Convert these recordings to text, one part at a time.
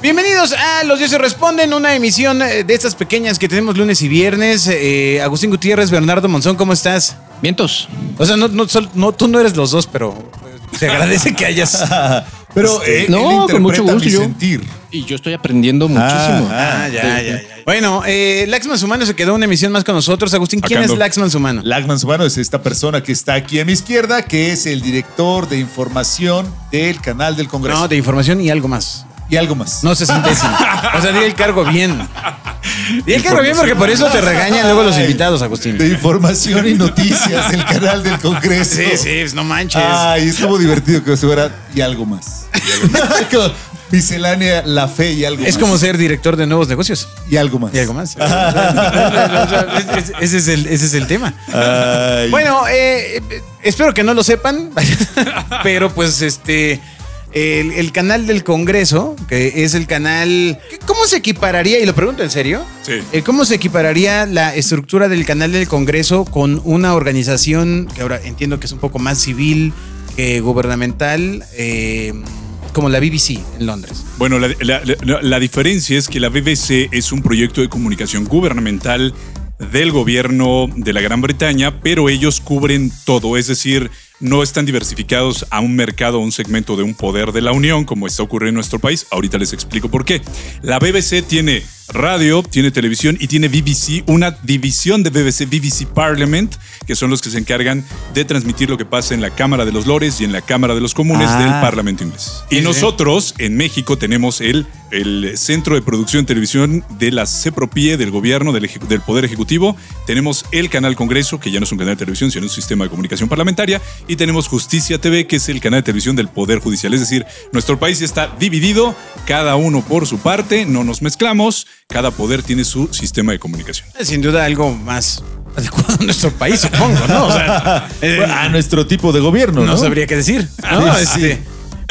Bienvenidos a Los Dioses Responden, una emisión eh, de estas pequeñas que tenemos lunes y viernes. Eh, Agustín Gutiérrez, Bernardo Monzón, ¿cómo estás? Vientos. O sea, no, no, sol- no, tú no eres los dos, pero eh, se agradece que hayas... Pero eh, No, él con mucho gusto mi yo. sentir. Y yo estoy aprendiendo muchísimo. Ah, ya, ya, ya. Bueno, eh, Laxman Sumano se quedó una emisión más con nosotros. Agustín, ¿quién es. Laxman Sumano? Lagman Sumano es esta persona que está aquí a mi izquierda, que es el director de información del canal del Congreso. No, de información y algo más. Y algo más. No sé centésimo. O sea, di el cargo bien. Di el cargo bien porque por eso te regañan luego los invitados, Agustín. De información y noticias del canal del Congreso. Sí, sí, pues no manches. Ay, estuvo divertido que fuera y algo más. Como Miscelánea, la fe y algo más. Es como ser director de nuevos negocios. Y algo más. Y algo más. Ese- ese, es el, ese es el tema. Ay. Bueno, eh, eh, espero que no lo sepan, pero pues este. El, el canal del Congreso, que es el canal. ¿Cómo se equipararía? Y lo pregunto en serio. Sí. Eh, ¿Cómo se equipararía la estructura del canal del Congreso con una organización que ahora entiendo que es un poco más civil que gubernamental, eh, como la BBC en Londres? Bueno, la, la- la- la diferencia es que la BBC es un proyecto de comunicación gubernamental del gobierno de la Gran Bretaña, pero ellos cubren todo, es decir, no están diversificados a un mercado, a un segmento de un poder de la Unión, como está ocurriendo en nuestro país. Ahorita les explico por qué. La BBC tiene radio, tiene televisión y tiene BBC, una división de BBC, BBC Parliament, que son los que se encargan de transmitir lo que pasa en la Cámara de los Lores y en la Cámara de los Comunes Ah. del Parlamento inglés. Y nosotros en México tenemos el, el Centro de Producción y Televisión de la CEPROPIE, del gobierno, del, del Poder Ejecutivo. Tenemos el Canal Congreso, que ya no es un canal de televisión, sino un sistema de comunicación parlamentaria. Y tenemos Justicia TV, que es el canal de televisión del Poder Judicial. Es decir, nuestro país está dividido, cada uno por su parte, no nos mezclamos, cada poder tiene su sistema de comunicación. Sin duda algo más adecuado a nuestro país, supongo, ¿no? O sea, eh, a nuestro tipo de gobierno, ¿no? no sabría qué decir. ¿no? Este,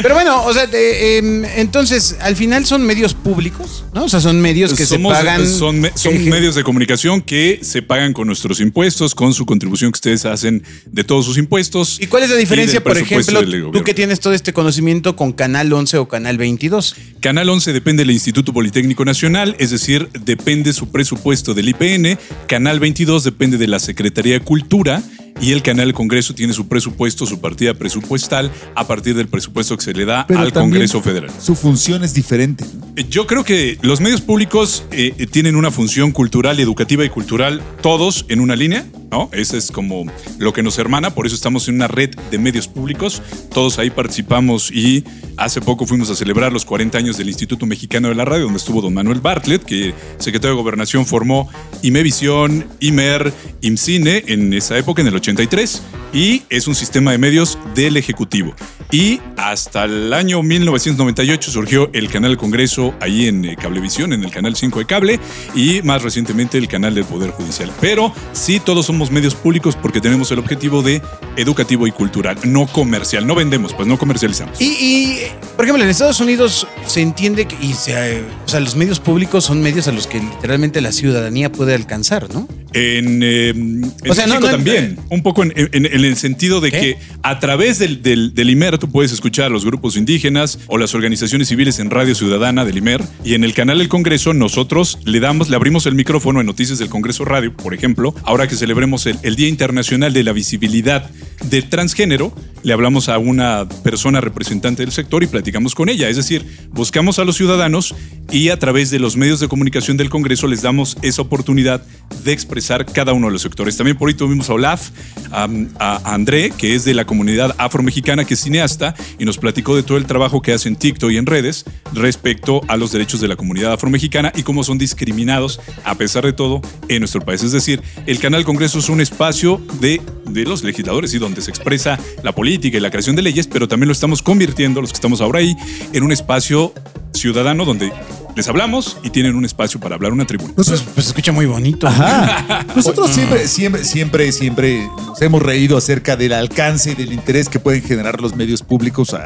pero bueno, o sea, em, entonces, al final son medios públicos, ¿no? O sea, son medios que Somos- se pagan. Son, me- son que- medios de comunicación que se pagan con nuestros impuestos, con su contribución que ustedes hacen de todos sus impuestos. ¿Y cuál es la diferencia, por ejemplo, tú que tienes todo este conocimiento con Canal 11 o Canal 22? Canal 11 depende del Instituto Politécnico Nacional, es decir, depende su presupuesto del IPN. Canal 22 depende de la Secretaría de Cultura. Y el Canal Congreso tiene su presupuesto, su partida presupuestal, a partir del presupuesto que se le da Pero al Congreso Federal. Su función es diferente. ¿no? Yo creo que los medios públicos eh, eh, tienen una función cultural, educativa y cultural, todos en una línea, ¿no? Ese es como lo que nos hermana, por eso estamos en una red de medios públicos, todos ahí participamos y hace poco fuimos a celebrar los 40 años del Instituto Mexicano de la Radio, donde estuvo don Manuel Bartlett, que secretario de Gobernación formó IMEVISIón, IMER, IMCINE en esa época, en el 83, y es un sistema de medios del Ejecutivo. Y hasta el año 1998 surgió el Canal Congreso ahí en eh, Cablevisión, en el Canal 5 de Cable, y más recientemente el Canal del Poder Judicial. Pero sí, todos somos medios públicos porque tenemos el objetivo de educativo y cultural, no comercial. No vendemos, pues no comercializamos. Y, y, por ejemplo, en Estados Unidos se entiende que y se, eh, o sea, los medios públicos son medios a los que literalmente la ciudadanía puede alcanzar, ¿no? En, eh, en O sea, no, México no, también, un poco en, en- en el sentido de ¿Qué? que a través del, del, del IMER tú puedes escuchar a los grupos indígenas o las organizaciones civiles en Radio Ciudadana del IMER y en el canal del Congreso nosotros le damos, le abrimos el micrófono en Noticias del Congreso Radio, por ejemplo, ahora que celebremos el, el Día Internacional de la Visibilidad del Transgénero, le hablamos a una persona representante del sector y platicamos con ella, es decir, buscamos a los ciudadanos y a través de los medios de comunicación del Congreso les damos esa oportunidad de expresar cada uno de los sectores. También por ahí tuvimos a Olaf, a, André, que es de la comunidad afromexicana, que es cineasta, y nos platicó de todo el trabajo que hace en TikTok y en redes respecto a los derechos de la comunidad afromexicana y cómo son discriminados, a pesar de todo, en nuestro país. Es decir, el Canal Congreso es un espacio de, de los legisladores y donde se expresa la política y la creación de leyes, pero también lo estamos convirtiendo, los que estamos ahora ahí, en un espacio ciudadano donde les hablamos y tienen un espacio para hablar una tribuna. Pues, pues se escucha muy bonito. Ajá. Nosotros siempre, siempre, siempre, siempre nos hemos reído acerca del alcance y del interés que pueden generar los medios públicos a-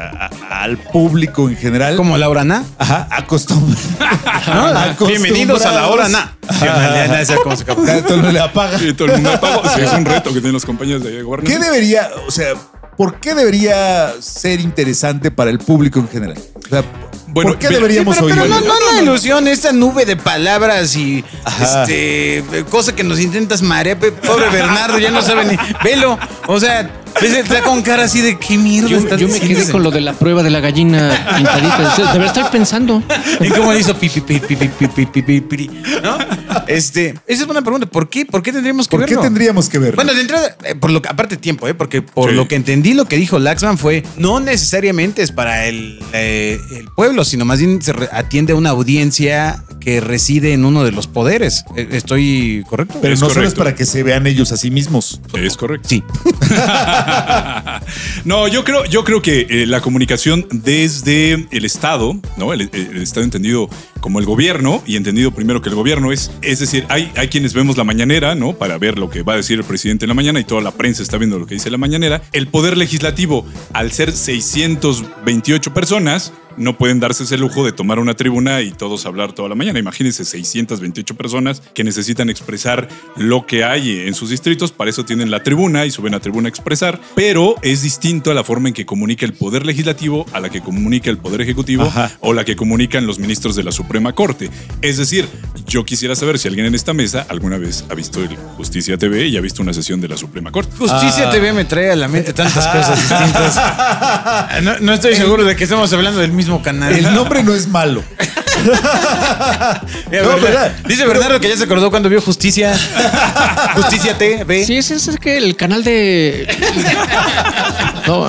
a- al público en general. Como Laura Na. Ajá, acostum- ¿no? Bienvenidos a la hora Na. Ajá. Nadie sabe cómo se capta. Cada tono le apaga. Y todo el mundo apagó. Sí, es un reto que tienen los compañeros de ¿Qué gobernación. debería, o sea, por qué debería ser interesante para el público en general? O sea, Bueno, ¿por qué deberíamos pero, pero oír? no, no la ilusión, esta nube de palabras y Ajá. este cosa que nos intentas marear. Pobre Bernardo, ya no sabe ni. Velo. O sea, Está con cara así de qué mierda. Yo, estás yo me quedé con lo de la prueba de la gallina pintadita. De verdad estoy pensando. ¿Y cómo hizo pipi, pipi, pipi, pipi, pipi, ¿No? Este, esa es una pregunta. ¿Por qué? ¿Por qué tendríamos que ¿Por verlo? qué tendríamos que verlo? Bueno, de entrada, eh, por lo aparte tiempo, ¿eh? porque por lo que entendí, lo que dijo Laxman fue no necesariamente es para el, eh, el pueblo, sino más bien se atiende a una audiencia que reside en uno de los poderes. ¿Estoy correcto? Pero Es no solo es para que se vean ellos a sí mismos. Es correcto. Sí. no, yo creo, yo creo que eh, la comunicación desde el Estado, ¿no? El, el Estado entendido como el gobierno y entendido primero que el gobierno es, es decir, hay, hay quienes vemos la mañanera, ¿no? Para ver lo que va a decir el presidente en la mañana y toda la prensa está viendo lo que dice la mañanera. El poder legislativo, al ser 628 personas, no pueden darse ese lujo de tomar una tribuna y todos hablar toda la mañana. Imagínense 628 personas que necesitan expresar lo que hay en sus distritos, para eso tienen la tribuna y suben a tribuna a expresar, pero es distinto a la forma en que comunica el poder legislativo a la que comunica el poder ejecutivo Ajá. o la que comunican los ministros de la Suprema Corte. Es decir, yo quisiera saber si alguien en esta mesa alguna vez ha visto el Justicia TV y ha visto una sesión de la Suprema Corte. Justicia Ah. TV me trae a la mente tantas cosas distintas. No, no estoy seguro de que estemos hablando del mismo canal. El nombre no es malo. Mira, No, Bernardo- ¿verdad? Dice Bernardo que ya se acordó cuando vio Justicia. Justicia TV. Sí, ese es que el canal de. No,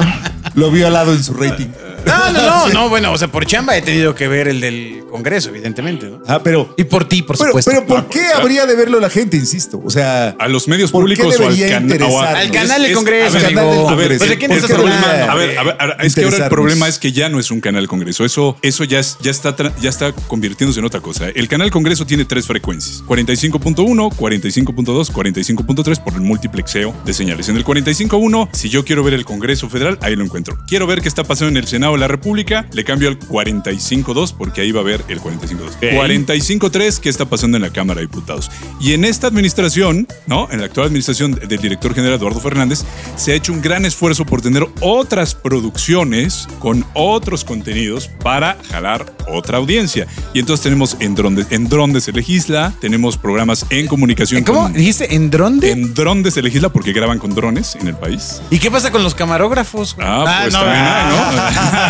Lo vio al lado en su rating. No, no, no, no, bueno, o sea, por chamba he tenido que ver el del Congreso, evidentemente, ¿no? Ah, pero. Y por ti, por Pero, supuesto. pero ¿por Ah, qué habría de verlo la gente, insisto? O sea. A los medios ¿Por qué públicos o al debería canal. interesarnos? Al canal del Congreso, a ver, amigo. a ver, Pues, ¿de quién el estás problema- hablando? A ver, a ver, a es que ahora el problema es que ya no es un canal Congreso. Eso, eso ya, es- ya, está, ya está convirtiéndose en otra cosa. El canal Congreso tiene tres frecuencias: 45.1, 45.2, 45.3 por el multiplexeo de señales. En el 45.1, si yo quiero ver el Congreso Federal, ahí lo encuentro. Quiero ver qué está pasando en el Senado de la República, le cambio al 45.2 porque ahí va a ver el 45.2. 45.3, qué está pasando en la Cámara de Diputados. Y en esta administración, ¿no? En la actual administración del director general Eduardo Fernández, se ha hecho un gran esfuerzo por tener otras producciones con otros contenidos para jalar otra audiencia. Y entonces tenemos en dronde, en dronde se legisla, tenemos programas en comunicación. ¿Cómo? con- ¿Dijiste en dónde? en dronde se legisla porque graban con drones en el país. ¿Y qué pasa con los camarógrafos? Ah, pues también hay, ¿no?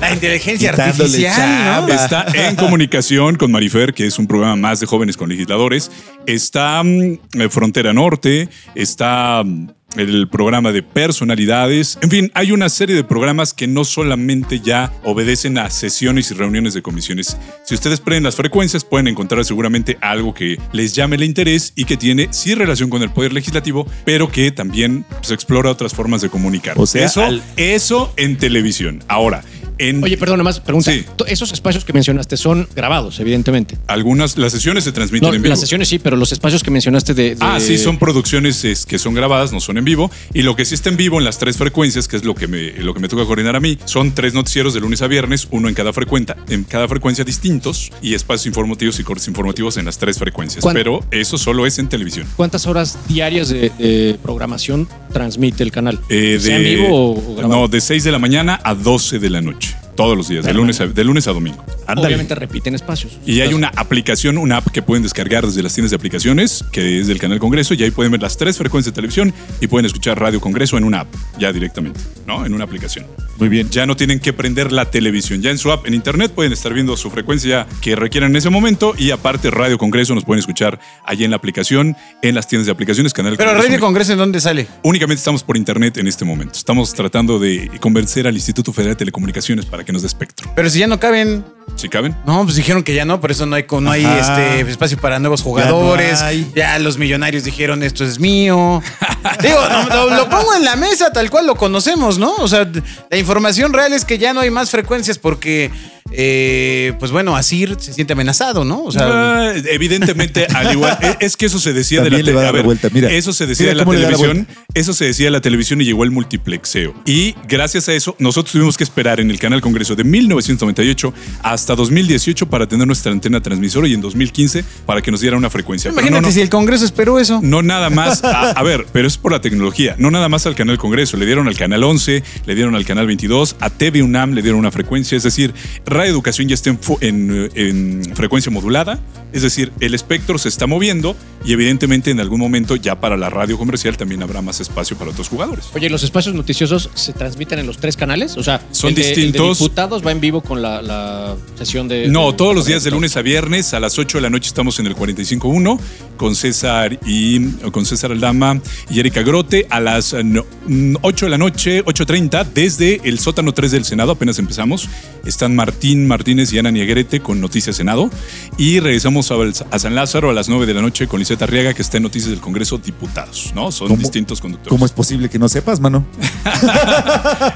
La inteligencia artificial. Está en comunicación con Marifer, que es un programa más de jóvenes con legisladores. Está mm, eh, Frontera Norte, está mm, el programa de personalidades. En fin, hay una serie de programas que no solamente ya obedecen a sesiones y reuniones de comisiones. Si ustedes prenden las frecuencias, pueden encontrar seguramente algo que les llame el interés y que tiene sí relación con el poder legislativo, pero que también se explora otras formas de comunicar. O sea, eso, al- eso en televisión. Ahora, en Oye, perdón, más pregunta. Sí. Esos espacios que mencionaste son grabados, evidentemente. algunas, las sesiones se transmiten No, en vivo. las sesiones sí, pero los espacios que mencionaste de. de- Ah, sí, son producciones es, que son grabadas, no son en vivo. Y lo que sí está en vivo en las tres frecuencias, que es lo que me, lo que me toca coordinar a mí, son tres noticieros de lunes a viernes, uno en cada frecuencia, en cada frecuencia distintos, y espacios informativos y cortes informativos en las tres frecuencias. ¿Cuán- Pero eso solo es en televisión. ¿Cuántas horas diarias de, de programación transmite el canal? Eh, ¿Sea en vivo o, o grabado? no, de 6 de la mañana a 12 de la noche. Todos los días, de lunes, a, de lunes a domingo. Ándale. Obviamente repiten espacios. Y hay una aplicación, una app que pueden descargar desde las tiendas de aplicaciones, que es del canal Congreso, y ahí pueden ver las tres frecuencias de televisión y pueden escuchar Radio Congreso en una app, ya directamente, ¿no? En una aplicación. Muy bien. Ya no tienen que prender la televisión, ya en su app, en internet, pueden estar viendo su frecuencia que requieran en ese momento, y aparte Radio Congreso nos pueden escuchar allí en la aplicación, en las tiendas de aplicaciones, canal Pero Congreso. Radio Congreso, ¿en dónde sale? Únicamente estamos por internet en este momento. Estamos tratando de convencer al Instituto Federal de Telecomunicaciones para que nos dé espectro. Pero si ya no caben. ¿Sí caben? No, pues dijeron que ya no, por eso no hay, no hay este espacio para nuevos jugadores. Ya, los millonarios dijeron esto es mío. Digo, lo, lo pongo en la mesa tal cual lo conocemos, ¿no? O sea, la información real es que ya no hay más frecuencias porque, eh, pues bueno, Asir se siente amenazado, ¿no? O sea, Ah, evidentemente, al igual, e- es que eso se decía de la, le va a tele- dar a ver, vuelta, mira. Eso se decía de la televisión. Eso se decía de la televisión y llegó el multiplexeo. Y gracias a eso, nosotros tuvimos que esperar en el Canal Congreso de 1998 hasta 2018 para tener nuestra antena transmisora y en 2015 para que nos diera una frecuencia. Imagínate no, no, si el Congreso esperó eso. no nada más, a, a ver, pero es por la tecnología, no nada más al Canal Congreso, le dieron al Canal 11, le dieron al Canal 22, a TV UNAM le dieron una frecuencia, es decir, Radio Educación ya está en, fu- en, en frecuencia modulada, es decir, el espectro se está moviendo y evidentemente en algún momento ya para la radio comercial también habrá más espacio para otros jugadores. Oye, ¿los espacios noticiosos se transmiten en los tres canales? O sea, Son distintos. Diputados va en vivo con la, la sesión de. No, de- todos los días de lunes a viernes a las 8 de la noche estamos en el 45.1 con César y con César Aldama y Erika Grote a las eh, no, mm, 8 de la noche, 8.30 desde el sótano 3 del Senado, apenas empezamos. Están Martín Martínez y Ana Niegrete con Noticias Senado y regresamos a, a San Lázaro a las 9 de la noche con Liseta Arriaga que está en Noticias del Congreso Diputados, ¿no? Son ¿Cómo- distintos conductores. ¿Cómo es posible que no sepas, mano?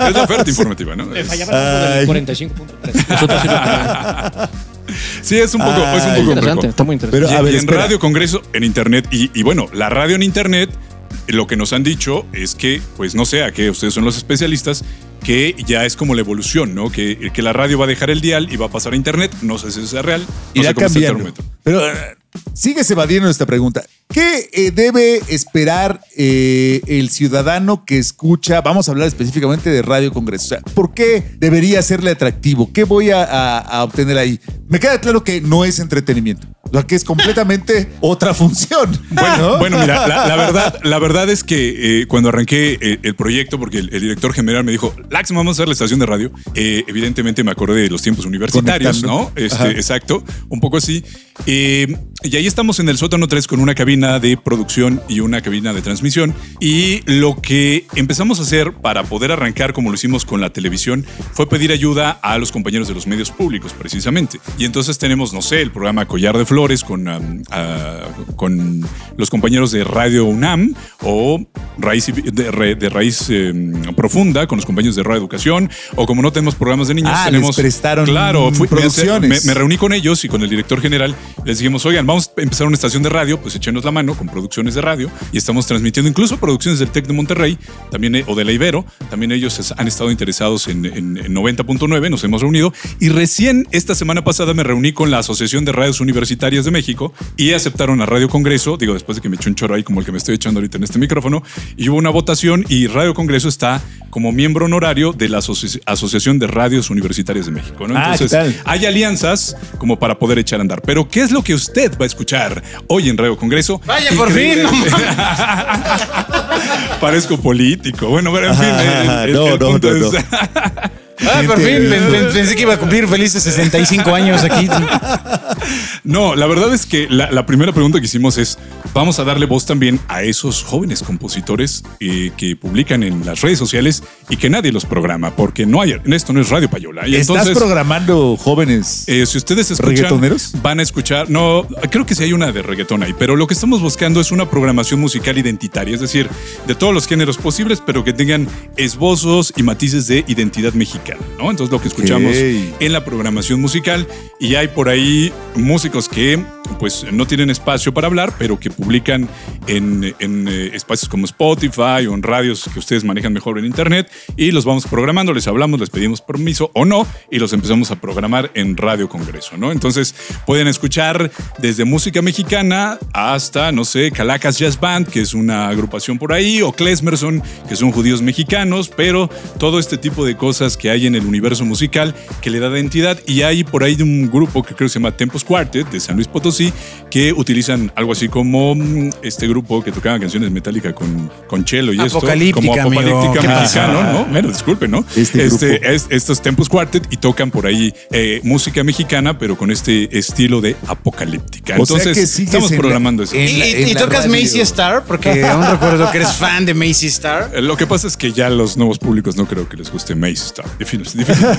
Es la oferta informativa, ¿no? Fallaba Ay. del 45.3. Nosotros sí es un poco, es un poco Interesante, está muy interesante. Pero, Y, a ver, y en espera. Radio Congreso, en Internet, y, y bueno, la radio en Internet, lo que nos han dicho es que, pues no sé, a que ustedes son los especialistas, que ya es como la evolución, ¿no? Que, que la radio va a dejar el dial y va a pasar a Internet, no sé si eso sea real, no Irá sé cómo está el. Pero eh, sigues evadiendo esta pregunta. ¿Qué eh, debe esperar eh, el ciudadano que escucha? Vamos a hablar específicamente de Radio Congreso. O sea, ¿por qué debería serle atractivo? ¿Qué voy a, a- a obtener ahí? Me queda claro que no es entretenimiento, lo que es completamente otra función. Bueno, ¿no? bueno, mira, la, la verdad, la verdad es que eh, cuando arranqué el proyecto, porque el, el director general me dijo, Lax, vamos a hacer la estación de radio, eh, evidentemente me acordé de los tiempos universitarios, Conectando. ¿no? Este, exacto, un poco así. Eh, y ahí estamos en el sótano 3 con una cabina de producción y una cabina de transmisión. Y lo que empezamos a hacer para poder arrancar, como lo hicimos con la televisión, fue pedir ayuda a los compañeros de los medios públicos, precisamente. Y entonces tenemos, no sé, el programa Collar de Flores con, um, ah, con los compañeros de Radio UNAM o Raíz, de, de Raíz eh, Profunda con los compañeros de Radio Educación. O como no tenemos programas de niños, Ah, les tenemos. prestaron Claro, fui- producciones. me- me reuní con ellos y con el director general. Les dijimos, oigan, vamos a empezar una estación de radio, pues échenos la mano con producciones de radio. Y estamos transmitiendo incluso producciones del TEC de Monterrey también, eh, o de la Ibero. También ellos han estado interesados en, en- en 90.9, nos hemos reunido. Y recién esta semana pasada me reuní con la Asociación de Radios Universitarias de México y aceptaron a Radio Congreso, digo, después de que me eché un choro ahí como el que me estoy echando ahorita en este micrófono, y hubo una votación y Radio Congreso está como miembro honorario de la Asoci- Asociación de Radios Universitarias de México. ¿no? Ah, ¿qué tal? Hay alianzas como para poder echar a andar. Pero, ¿qué es lo que usted va a escuchar hoy en Radio Congreso? Vaya, por fin, no Parezco político. Bueno, pero en fin, el, el- No, el no, punto no, es. no. Ah, por fin, pen- pen- pensé que iba a cumplir felices 65 años aquí. No, la verdad es que la, la primera pregunta que hicimos es, vamos a darle voz también a esos jóvenes compositores eh, que publican en las redes sociales y que nadie los programa, porque no hay, esto no es Radio Payola. Y ¿Estás entonces, programando jóvenes? eh, si ustedes escuchan, ¿Reggaetoneros? van a escuchar, no, creo que sí hay una de reggaetón ahí, pero lo que estamos buscando es una programación musical identitaria, es decir, de todos los géneros posibles, pero que tengan esbozos y matices de identidad mexicana, ¿no? Entonces lo que escuchamos en la programación musical y hay por ahí músicos que pues no tienen espacio para hablar, pero que publican en, en, eh, espacios como Spotify o en radios que ustedes manejan mejor en internet y los vamos programando, les hablamos, les pedimos permiso o no y los empezamos a programar en Radio Congreso, ¿no? Entonces pueden escuchar desde música mexicana hasta, no sé, Calacas Jazz Band, que es una agrupación por ahí, o Klesmerson, que son judíos mexicanos, pero todo este tipo de cosas que hay en el universo musical que le da identidad y hay por ahí un grupo que creo que se llama Tempos Quartet de San Luis Potosí que utilizan algo así como mm, este grupo que tocaba canciones metálicas con, con cello y esto Apocalíptica, como amigo. apocalíptica ¿Qué mexicano, pasa? ¿no? Bueno, disculpe, ¿no? Este grupo. es- estos Tempos Quartet y tocan por ahí eh, música mexicana, pero con este estilo de apocalíptica. O sea Entonces, que estamos en la- programando eso. en ¿Y, la- y- en y la tocas radio. Macy Star? Porque aún recuerdo que eres fan de Macy Star. Lo que pasa es que ya a los nuevos públicos no creo que les guste Mace Star. Difícil, difícil.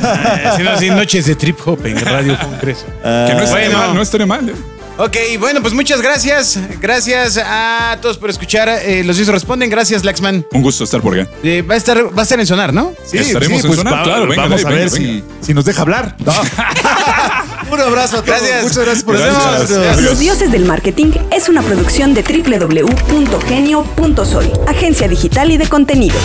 Eh, así noches de trip hop en Radio Congreso. que no estaría Bueno. mal, no estaría mal. ¿eh? Ok, bueno, pues muchas gracias. Gracias a todos por escuchar. eh, los Dios responden. Gracias, Laxman. Un gusto estar por acá. Eh, va, a estar, va a estar en sonar, ¿no? Sí, Estaremos sí, en pues Sonar, va- claro, venga, vamos a ver venga. Si, si nos deja hablar. No. Un abrazo a todos. Gracias. Muchas gracias por Gracias. Adiós. Los Dioses del Marketing es una producción de www.genio.sol, agencia digital y de contenidos.